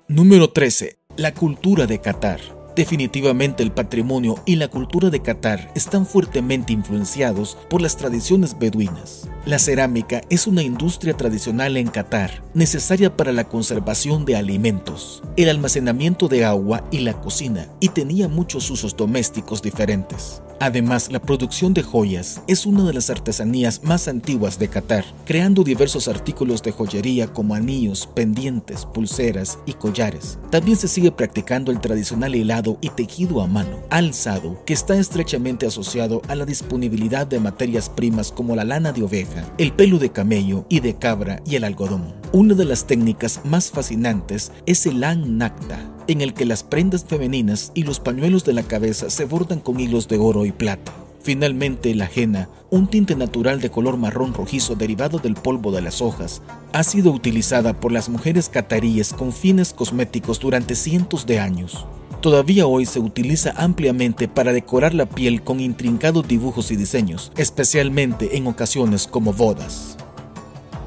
Número 13. La cultura de Qatar. Definitivamente el patrimonio y la cultura de Qatar están fuertemente influenciados por las tradiciones beduinas. La cerámica es una industria tradicional en Qatar, necesaria para la conservación de alimentos, el almacenamiento de agua y la cocina, y tenía muchos usos domésticos diferentes. Además, la producción de joyas es una de las artesanías más antiguas de Qatar, creando diversos artículos de joyería como anillos, pendientes, pulseras y collares. También se sigue practicando el tradicional helado y tejido a mano, alzado, que está estrechamente asociado a la disponibilidad de materias primas como la lana de oveja, el pelo de camello y de cabra y el algodón. Una de las técnicas más fascinantes es el an nakta, en el que las prendas femeninas y los pañuelos de la cabeza se bordan con hilos de oro y plata. Finalmente, la henna, un tinte natural de color marrón rojizo derivado del polvo de las hojas, ha sido utilizada por las mujeres cataríes con fines cosméticos durante cientos de años. Todavía hoy se utiliza ampliamente para decorar la piel con intrincados dibujos y diseños, especialmente en ocasiones como bodas.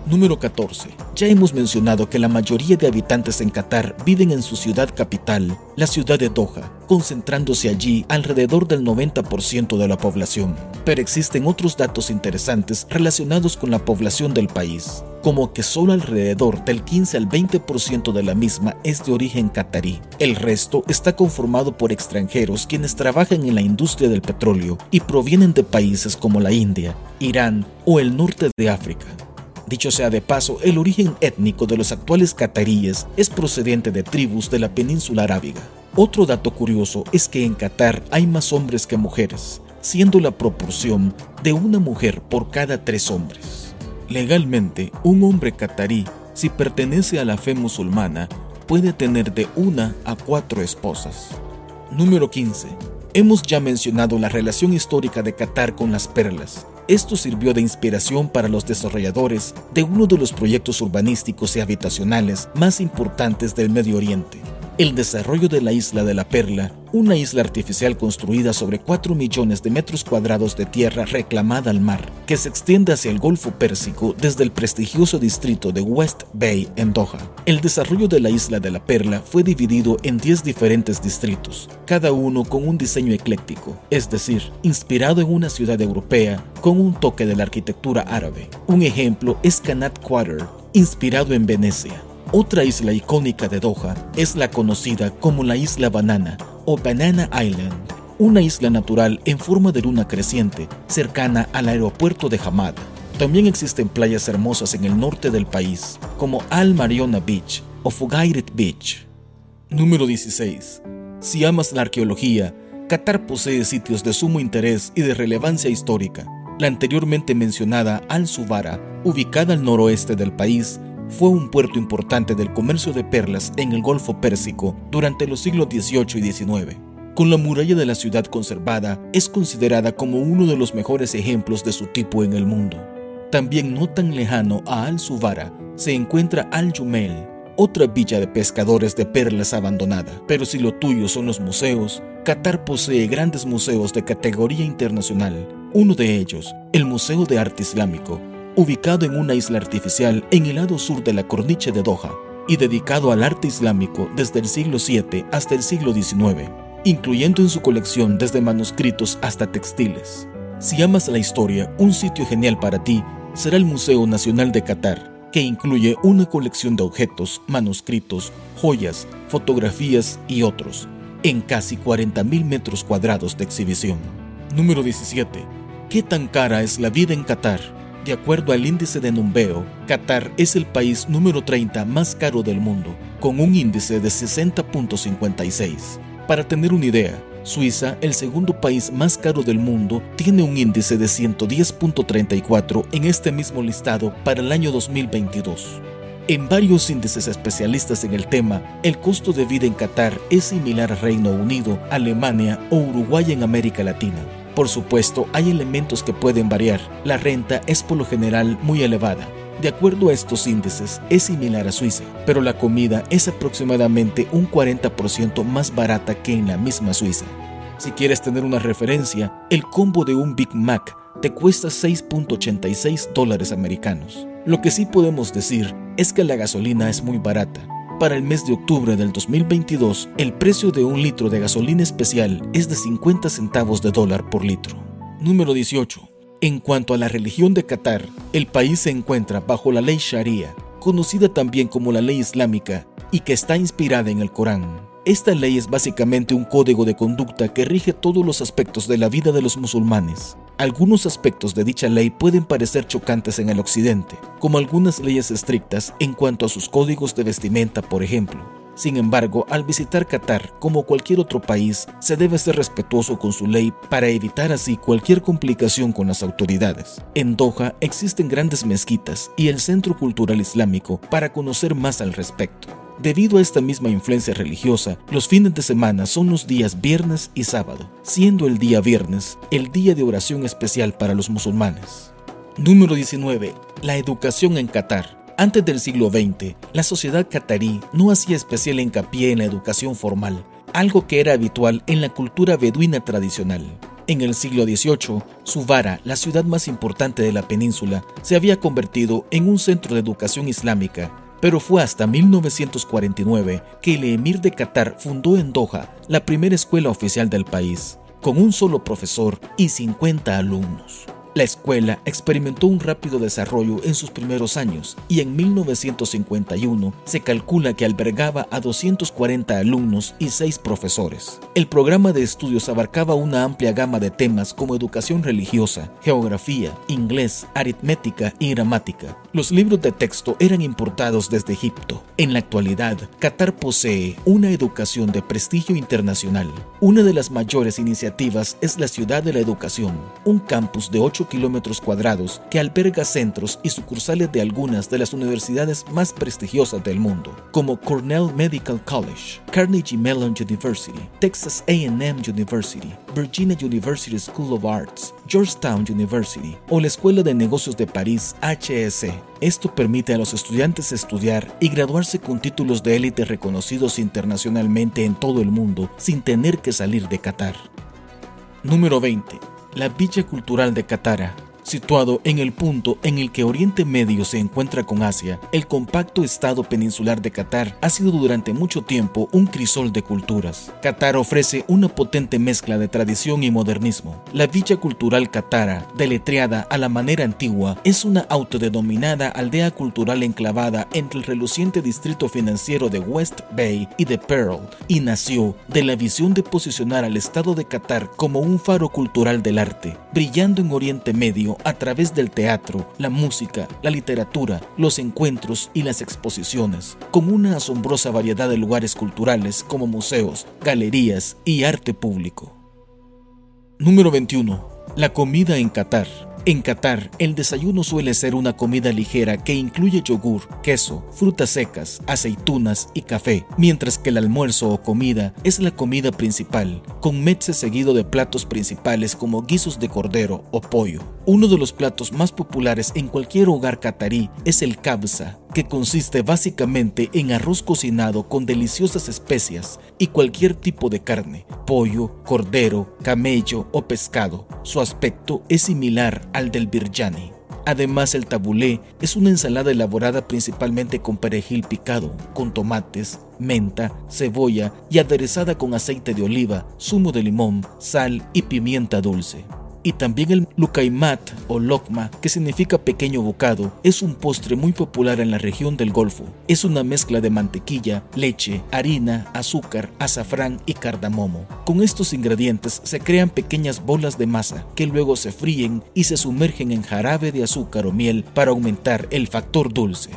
Número 14. Ya hemos mencionado que la mayoría de habitantes en Qatar viven en su ciudad capital, la ciudad de Doha, concentrándose allí alrededor del 90% de la población. Pero existen otros datos interesantes relacionados con la población del país, como que solo alrededor del 15 al 20% de la misma es de origen catarí. El resto está conformado por extranjeros quienes trabajan en la industria del petróleo y provienen de países como la India, Irán o el norte de África. Dicho sea de paso, el origen étnico de los actuales cataríes es procedente de tribus de la península arábiga. Otro dato curioso es que en Qatar hay más hombres que mujeres, siendo la proporción de una mujer por cada tres hombres. Legalmente, un hombre catarí, si pertenece a la fe musulmana, puede tener de una a cuatro esposas. Número 15. Hemos ya mencionado la relación histórica de Qatar con las perlas. Esto sirvió de inspiración para los desarrolladores de uno de los proyectos urbanísticos y habitacionales más importantes del Medio Oriente, el desarrollo de la isla de la Perla, una isla artificial construida sobre 4 millones de metros cuadrados de tierra reclamada al mar, que se extiende hacia el Golfo Pérsico desde el prestigioso distrito de West Bay en Doha. El desarrollo de la isla de la Perla fue dividido en 10 diferentes distritos, cada uno con un diseño ecléctico, es decir, inspirado en una ciudad europea con un toque de la arquitectura árabe. Un ejemplo es Kanat Quarter, inspirado en Venecia. Otra isla icónica de Doha es la conocida como la Isla Banana o Banana Island, una isla natural en forma de luna creciente cercana al aeropuerto de Hamad. También existen playas hermosas en el norte del país, como Al Mariona Beach o Fugairet Beach. Número 16. Si amas la arqueología, Qatar posee sitios de sumo interés y de relevancia histórica. La anteriormente mencionada Al-Subara, ubicada al noroeste del país, fue un puerto importante del comercio de perlas en el Golfo Pérsico durante los siglos XVIII y XIX. Con la muralla de la ciudad conservada, es considerada como uno de los mejores ejemplos de su tipo en el mundo. También no tan lejano a Al-Subara se encuentra Al-Jumel, otra villa de pescadores de perlas abandonada. Pero si lo tuyo son los museos, Qatar posee grandes museos de categoría internacional. Uno de ellos, el Museo de Arte Islámico, ubicado en una isla artificial en el lado sur de la corniche de Doha y dedicado al arte islámico desde el siglo VII hasta el siglo XIX, incluyendo en su colección desde manuscritos hasta textiles. Si amas la historia, un sitio genial para ti será el Museo Nacional de Qatar, que incluye una colección de objetos, manuscritos, joyas, fotografías y otros, en casi 40.000 metros cuadrados de exhibición. Número 17. ¿Qué tan cara es la vida en Qatar? De acuerdo al índice de Numbeo, Qatar es el país número 30 más caro del mundo, con un índice de 60.56. Para tener una idea, Suiza, el segundo país más caro del mundo, tiene un índice de 110.34 en este mismo listado para el año 2022. En varios índices especialistas en el tema, el costo de vida en Qatar es similar a Reino Unido, Alemania o Uruguay en América Latina. Por supuesto, hay elementos que pueden variar. La renta es por lo general muy elevada. De acuerdo a estos índices, es similar a Suiza, pero la comida es aproximadamente un 40% más barata que en la misma Suiza. Si quieres tener una referencia, el combo de un Big Mac te cuesta 6.86 dólares americanos. Lo que sí podemos decir es que la gasolina es muy barata, para el mes de octubre del 2022, el precio de un litro de gasolina especial es de 50 centavos de dólar por litro. Número 18. En cuanto a la religión de Qatar, el país se encuentra bajo la ley Sharia, conocida también como la ley islámica, y que está inspirada en el Corán. Esta ley es básicamente un código de conducta que rige todos los aspectos de la vida de los musulmanes. Algunos aspectos de dicha ley pueden parecer chocantes en el occidente, como algunas leyes estrictas en cuanto a sus códigos de vestimenta, por ejemplo. Sin embargo, al visitar Qatar, como cualquier otro país, se debe ser respetuoso con su ley para evitar así cualquier complicación con las autoridades. En Doha existen grandes mezquitas y el Centro Cultural Islámico para conocer más al respecto. Debido a esta misma influencia religiosa, los fines de semana son los días viernes y sábado, siendo el día viernes el día de oración especial para los musulmanes. Número 19. La educación en Qatar. Antes del siglo XX, la sociedad catarí no hacía especial hincapié en la educación formal, algo que era habitual en la cultura beduina tradicional. En el siglo XVIII, Subara, la ciudad más importante de la península, se había convertido en un centro de educación islámica, pero fue hasta 1949 que el emir de Qatar fundó en Doha la primera escuela oficial del país, con un solo profesor y 50 alumnos. La escuela experimentó un rápido desarrollo en sus primeros años y en 1951 se calcula que albergaba a 240 alumnos y 6 profesores. El programa de estudios abarcaba una amplia gama de temas como educación religiosa, geografía, inglés, aritmética y gramática. Los libros de texto eran importados desde Egipto. En la actualidad, Qatar posee una educación de prestigio internacional. Una de las mayores iniciativas es la Ciudad de la Educación, un campus de 8 kilómetros cuadrados que alberga centros y sucursales de algunas de las universidades más prestigiosas del mundo, como Cornell Medical College, Carnegie Mellon University, Texas AM University, Virginia University School of Arts, Georgetown University o la Escuela de Negocios de París HSE. Esto permite a los estudiantes estudiar y graduarse con títulos de élite reconocidos internacionalmente en todo el mundo sin tener que salir de Qatar. Número 20 la Villa Cultural de Catara Situado en el punto en el que Oriente Medio se encuentra con Asia, el compacto estado peninsular de Qatar ha sido durante mucho tiempo un crisol de culturas. Qatar ofrece una potente mezcla de tradición y modernismo. La Villa Cultural Qatara, deletreada a la manera antigua, es una autodenominada aldea cultural enclavada entre el reluciente distrito financiero de West Bay y de Pearl, y nació de la visión de posicionar al estado de Qatar como un faro cultural del arte, brillando en Oriente Medio a través del teatro, la música, la literatura, los encuentros y las exposiciones, con una asombrosa variedad de lugares culturales como museos, galerías y arte público. Número 21. La comida en Qatar. En Qatar, el desayuno suele ser una comida ligera que incluye yogur, queso, frutas secas, aceitunas y café, mientras que el almuerzo o comida es la comida principal, con metzes seguido de platos principales como guisos de cordero o pollo. Uno de los platos más populares en cualquier hogar catarí es el kabsa, que consiste básicamente en arroz cocinado con deliciosas especias y cualquier tipo de carne, pollo, cordero, camello o pescado. Su aspecto es similar al del biryani. Además, el tabulé es una ensalada elaborada principalmente con perejil picado, con tomates, menta, cebolla y aderezada con aceite de oliva, zumo de limón, sal y pimienta dulce y también el lukaimat o lokma, que significa pequeño bocado, es un postre muy popular en la región del Golfo. Es una mezcla de mantequilla, leche, harina, azúcar, azafrán y cardamomo. Con estos ingredientes se crean pequeñas bolas de masa que luego se fríen y se sumergen en jarabe de azúcar o miel para aumentar el factor dulce.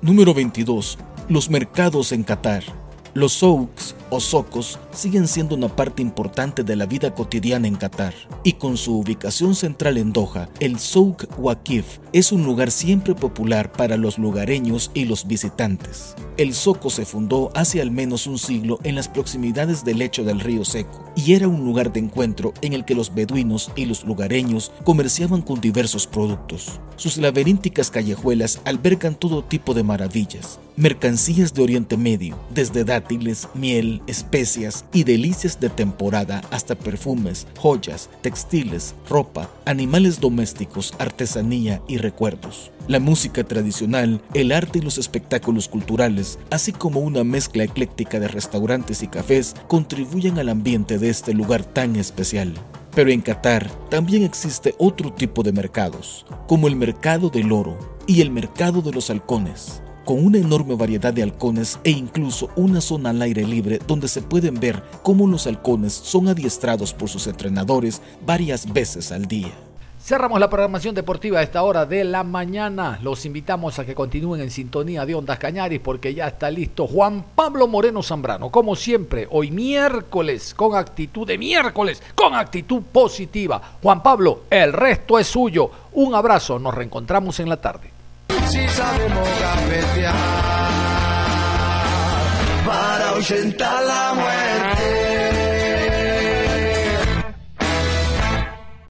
Número 22. Los mercados en Qatar. Los souks o socos siguen siendo una parte importante de la vida cotidiana en Qatar y con su ubicación central en Doha, el Souk Waqif es un lugar siempre popular para los lugareños y los visitantes. El Soco se fundó hace al menos un siglo en las proximidades del lecho del río Seco y era un lugar de encuentro en el que los beduinos y los lugareños comerciaban con diversos productos. Sus laberínticas callejuelas albergan todo tipo de maravillas, mercancías de Oriente Medio, desde dátiles, miel, especias y delicias de temporada hasta perfumes, joyas, textiles, ropa, animales domésticos, artesanía y recuerdos. La música tradicional, el arte y los espectáculos culturales, así como una mezcla ecléctica de restaurantes y cafés, contribuyen al ambiente de este lugar tan especial. Pero en Qatar también existe otro tipo de mercados, como el mercado del oro y el mercado de los halcones. Con una enorme variedad de halcones e incluso una zona al aire libre donde se pueden ver cómo los halcones son adiestrados por sus entrenadores varias veces al día. Cerramos la programación deportiva a esta hora de la mañana. Los invitamos a que continúen en sintonía de Ondas Cañaris porque ya está listo Juan Pablo Moreno Zambrano. Como siempre, hoy miércoles, con actitud de miércoles, con actitud positiva. Juan Pablo, el resto es suyo. Un abrazo, nos reencontramos en la tarde. Si sabemos gambetear para ahuyentar la muerte.